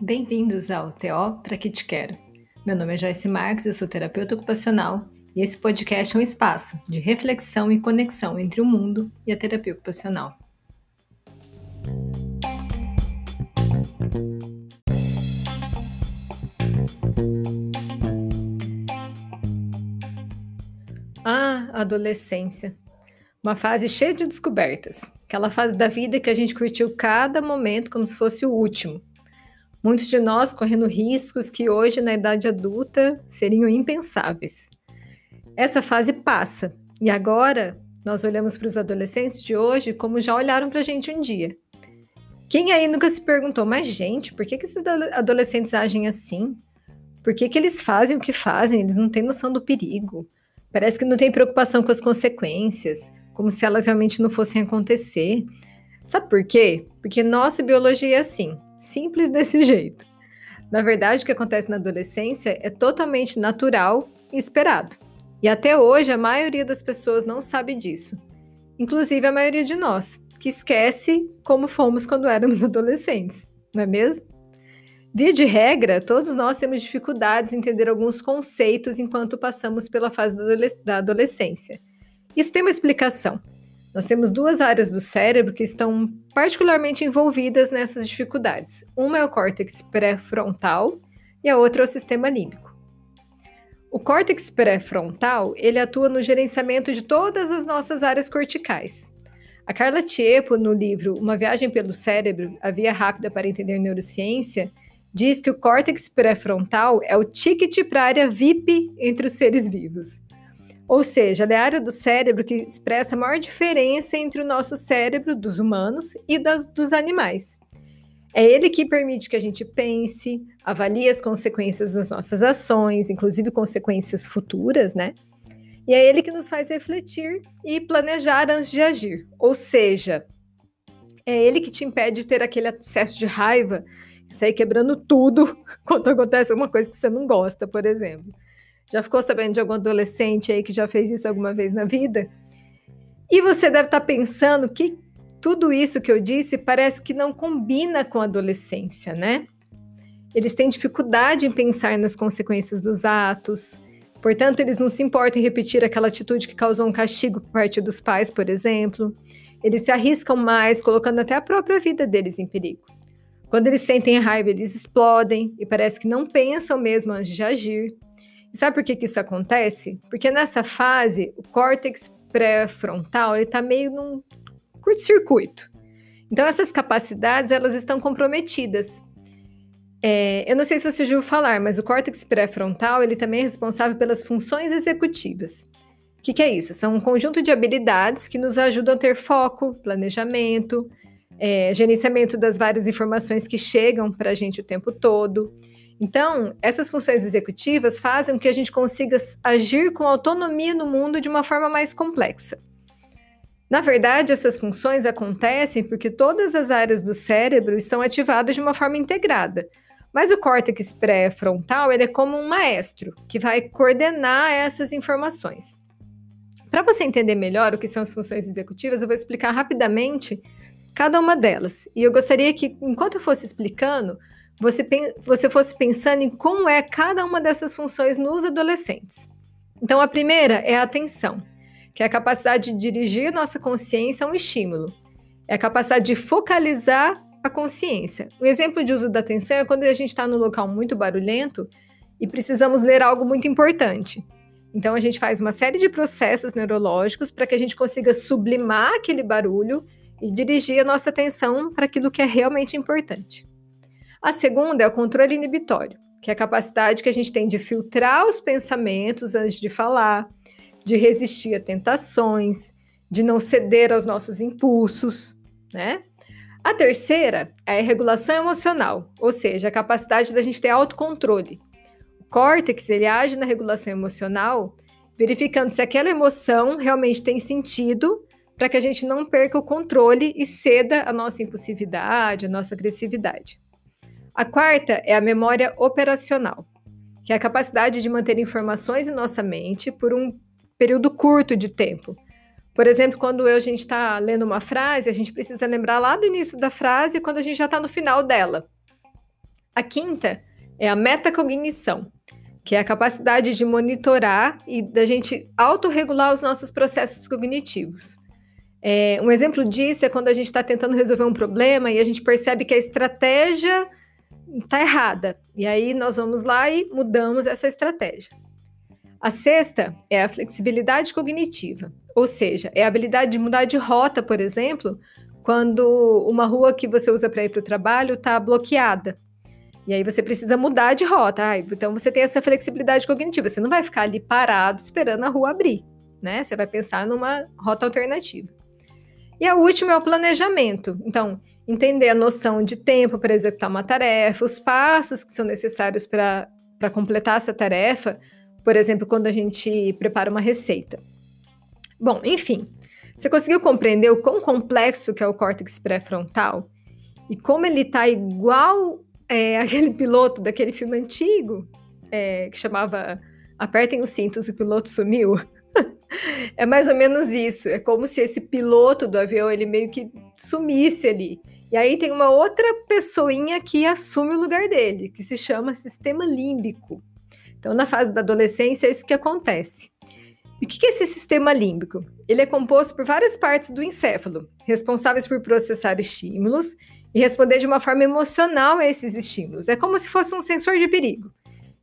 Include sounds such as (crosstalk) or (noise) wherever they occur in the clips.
Bem-vindos ao TO Pra Que Te Quero. Meu nome é Joyce Marques, eu sou terapeuta ocupacional e esse podcast é um espaço de reflexão e conexão entre o mundo e a terapia ocupacional. Ah, adolescência. Uma fase cheia de descobertas. Aquela fase da vida que a gente curtiu cada momento como se fosse o último. Muitos de nós correndo riscos que hoje, na idade adulta, seriam impensáveis. Essa fase passa e agora nós olhamos para os adolescentes de hoje como já olharam para a gente um dia. Quem aí nunca se perguntou, mas gente, por que, que esses adolescentes agem assim? Por que, que eles fazem o que fazem? Eles não têm noção do perigo. Parece que não tem preocupação com as consequências, como se elas realmente não fossem acontecer. Sabe por quê? Porque nossa biologia é assim, simples (laughs) desse jeito. Na verdade, o que acontece na adolescência é totalmente natural e esperado. E até hoje a maioria das pessoas não sabe disso. Inclusive a maioria de nós, que esquece como fomos quando éramos (laughs) adolescentes, não é mesmo? Via de regra, todos nós temos dificuldades em entender alguns conceitos enquanto passamos pela fase da adolescência. Isso tem uma explicação. Nós temos duas áreas do cérebro que estão particularmente envolvidas nessas dificuldades. Uma é o córtex pré-frontal e a outra é o sistema límbico. O córtex pré-frontal, ele atua no gerenciamento de todas as nossas áreas corticais. A Carla Tiepo, no livro Uma Viagem pelo Cérebro, a Via Rápida para Entender Neurociência, diz que o córtex pré-frontal é o ticket para a área VIP entre os seres vivos. Ou seja, ela é a área do cérebro que expressa a maior diferença entre o nosso cérebro dos humanos e das, dos animais. É ele que permite que a gente pense, avalie as consequências das nossas ações, inclusive consequências futuras, né? E é ele que nos faz refletir e planejar antes de agir. Ou seja, é ele que te impede de ter aquele acesso de raiva sair quebrando tudo (laughs) quando acontece alguma coisa que você não gosta, por exemplo. Já ficou sabendo de algum adolescente aí que já fez isso alguma vez na vida? E você deve estar pensando que tudo isso que eu disse parece que não combina com a adolescência, né? Eles têm dificuldade em pensar nas consequências dos atos, portanto, eles não se importam em repetir aquela atitude que causou um castigo por parte dos pais, por exemplo. Eles se arriscam mais, colocando até a própria vida deles em perigo. Quando eles sentem raiva, eles explodem e parece que não pensam mesmo antes de agir. Sabe por que, que isso acontece? Porque nessa fase, o córtex pré-frontal está meio num curto-circuito. Então, essas capacidades elas estão comprometidas. É, eu não sei se você já ouviu falar, mas o córtex pré-frontal ele também é responsável pelas funções executivas. O que, que é isso? São um conjunto de habilidades que nos ajudam a ter foco, planejamento, é, gerenciamento das várias informações que chegam para a gente o tempo todo. Então, essas funções executivas fazem com que a gente consiga agir com autonomia no mundo de uma forma mais complexa. Na verdade, essas funções acontecem porque todas as áreas do cérebro são ativadas de uma forma integrada. Mas o córtex pré-frontal é como um maestro que vai coordenar essas informações. Para você entender melhor o que são as funções executivas, eu vou explicar rapidamente cada uma delas. E eu gostaria que, enquanto eu fosse explicando, você, você fosse pensando em como é cada uma dessas funções nos adolescentes. Então, a primeira é a atenção, que é a capacidade de dirigir nossa consciência a um estímulo. É a capacidade de focalizar a consciência. O exemplo de uso da atenção é quando a gente está num local muito barulhento e precisamos ler algo muito importante. Então, a gente faz uma série de processos neurológicos para que a gente consiga sublimar aquele barulho e dirigir a nossa atenção para aquilo que é realmente importante. A segunda é o controle inibitório, que é a capacidade que a gente tem de filtrar os pensamentos antes de falar, de resistir a tentações, de não ceder aos nossos impulsos, né? A terceira é a regulação emocional, ou seja, a capacidade da gente ter autocontrole. O córtex ele age na regulação emocional, verificando se aquela emoção realmente tem sentido para que a gente não perca o controle e ceda a nossa impulsividade, a nossa agressividade. A quarta é a memória operacional, que é a capacidade de manter informações em nossa mente por um período curto de tempo, Por exemplo, quando a gente está lendo uma frase, a gente precisa lembrar lá do início da frase quando a gente já está no final dela. A quinta é a metacognição, que é a capacidade de monitorar e da gente autorregular os nossos processos cognitivos. É, um exemplo disso é quando a gente está tentando resolver um problema e a gente percebe que a estratégia está errada. E aí nós vamos lá e mudamos essa estratégia. A sexta é a flexibilidade cognitiva, ou seja, é a habilidade de mudar de rota, por exemplo, quando uma rua que você usa para ir para o trabalho está bloqueada. E aí você precisa mudar de rota. Ah, então você tem essa flexibilidade cognitiva. Você não vai ficar ali parado esperando a rua abrir, né? Você vai pensar numa rota alternativa. E a última é o planejamento. Então, entender a noção de tempo para executar uma tarefa, os passos que são necessários para completar essa tarefa, por exemplo, quando a gente prepara uma receita. Bom, enfim, você conseguiu compreender o quão complexo que é o córtex pré-frontal? E como ele está igual é, (laughs) aquele piloto daquele filme antigo é, que chamava Apertem os cintos, o piloto sumiu? (laughs) é mais ou menos isso. É como se esse piloto do avião ele meio que sumisse ali. E aí tem uma outra pessoinha que assume o lugar dele, que se chama sistema límbico. Então, na fase da adolescência, é isso que acontece. E o que é esse sistema límbico? Ele é composto por várias partes do encéfalo, responsáveis por processar estímulos e responder de uma forma emocional a esses estímulos. É como se fosse um sensor de perigo.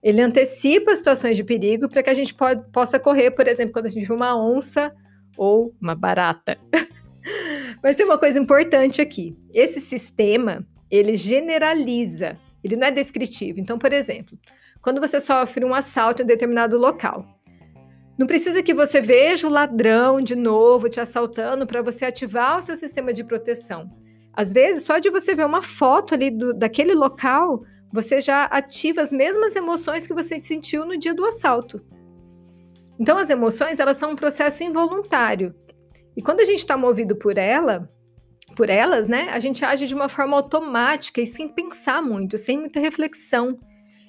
Ele antecipa situações de perigo para que a gente pode, possa correr, por exemplo, quando a gente vê uma onça ou uma barata. (laughs) Mas tem uma coisa importante aqui. Esse sistema, ele generaliza, ele não é descritivo. Então, por exemplo, quando você sofre um assalto em um determinado local, não precisa que você veja o ladrão de novo te assaltando para você ativar o seu sistema de proteção. Às vezes, só de você ver uma foto ali do, daquele local, você já ativa as mesmas emoções que você sentiu no dia do assalto. Então, as emoções, elas são um processo involuntário. E quando a gente está movido por ela, por elas, né, a gente age de uma forma automática e sem pensar muito, sem muita reflexão.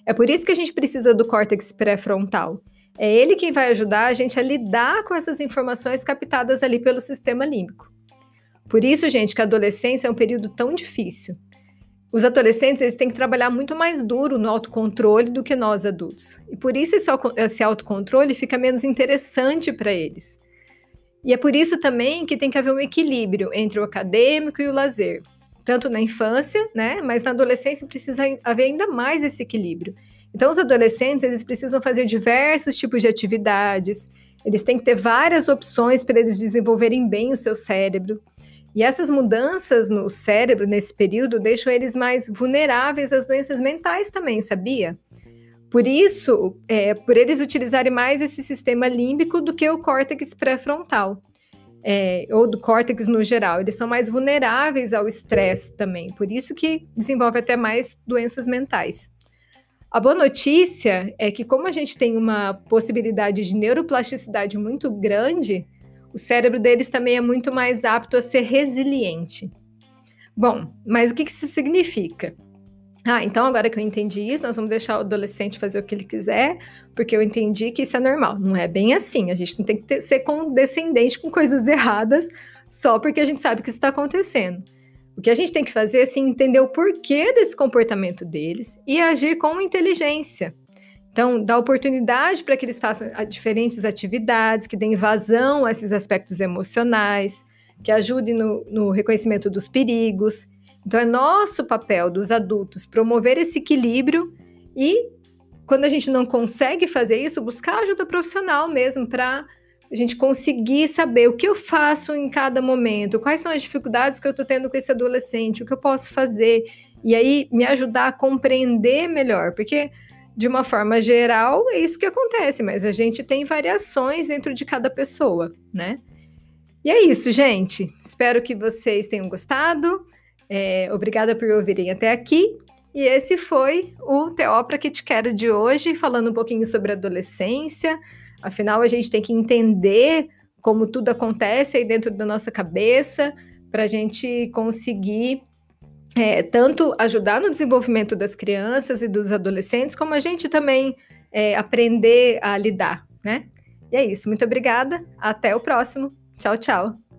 É por isso que a gente precisa do córtex pré-frontal. É ele quem vai ajudar a gente a lidar com essas informações captadas ali pelo sistema límbico. Por isso, gente, que a adolescência é um período tão difícil. Os adolescentes eles têm que trabalhar muito mais duro no autocontrole do que nós adultos. E por isso esse, autocontrole fica menos interessante para eles. E é por isso também que tem que haver um equilíbrio entre o acadêmico e o lazer. Tanto na infância, né? Mas na adolescência precisa haver ainda mais esse equilíbrio. Então, os adolescentes eles precisam fazer diversos tipos de atividades, eles têm que ter várias opções para eles desenvolverem bem o seu cérebro. E essas mudanças no cérebro nesse período deixam eles mais vulneráveis às doenças mentais também, sabia? Por isso, é, por eles utilizarem mais esse sistema límbico do que o córtex pré-frontal, é, ou do córtex no geral. Eles são mais vulneráveis ao estresse também, por isso que desenvolve até mais doenças mentais. A boa notícia é que, como a gente tem uma possibilidade de neuroplasticidade muito grande, o cérebro deles também é muito mais apto a ser resiliente. Bom, mas o que isso significa? Ah, então agora que eu entendi isso, nós vamos deixar o adolescente fazer o que ele quiser, porque eu entendi que isso é normal. Não é bem assim. A gente não tem que ter, ser condescendente com coisas erradas só porque a gente sabe que isso está acontecendo. O que a gente tem que fazer é assim, entender o porquê desse comportamento deles e agir com inteligência. Então, dá oportunidade para que eles façam diferentes atividades, que deem vazão a esses aspectos emocionais, que ajudem no, no reconhecimento dos perigos. Então, é nosso papel dos adultos promover esse equilíbrio e, quando a gente não consegue fazer isso, buscar ajuda profissional mesmo para a gente conseguir saber o que eu faço em cada momento, quais são as dificuldades que eu estou tendo com esse adolescente, o que eu posso fazer, e aí me ajudar a compreender melhor, porque de uma forma geral, é isso que acontece, mas a gente tem variações dentro de cada pessoa, né? E é isso, gente. Espero que vocês tenham gostado. É, obrigada por ouvirem até aqui. E esse foi o Teópra que te quero de hoje, falando um pouquinho sobre adolescência. Afinal, a gente tem que entender como tudo acontece aí dentro da nossa cabeça para a gente conseguir é, tanto ajudar no desenvolvimento das crianças e dos adolescentes, como a gente também é, aprender a lidar, né? E é isso. Muito obrigada. Até o próximo. Tchau, tchau.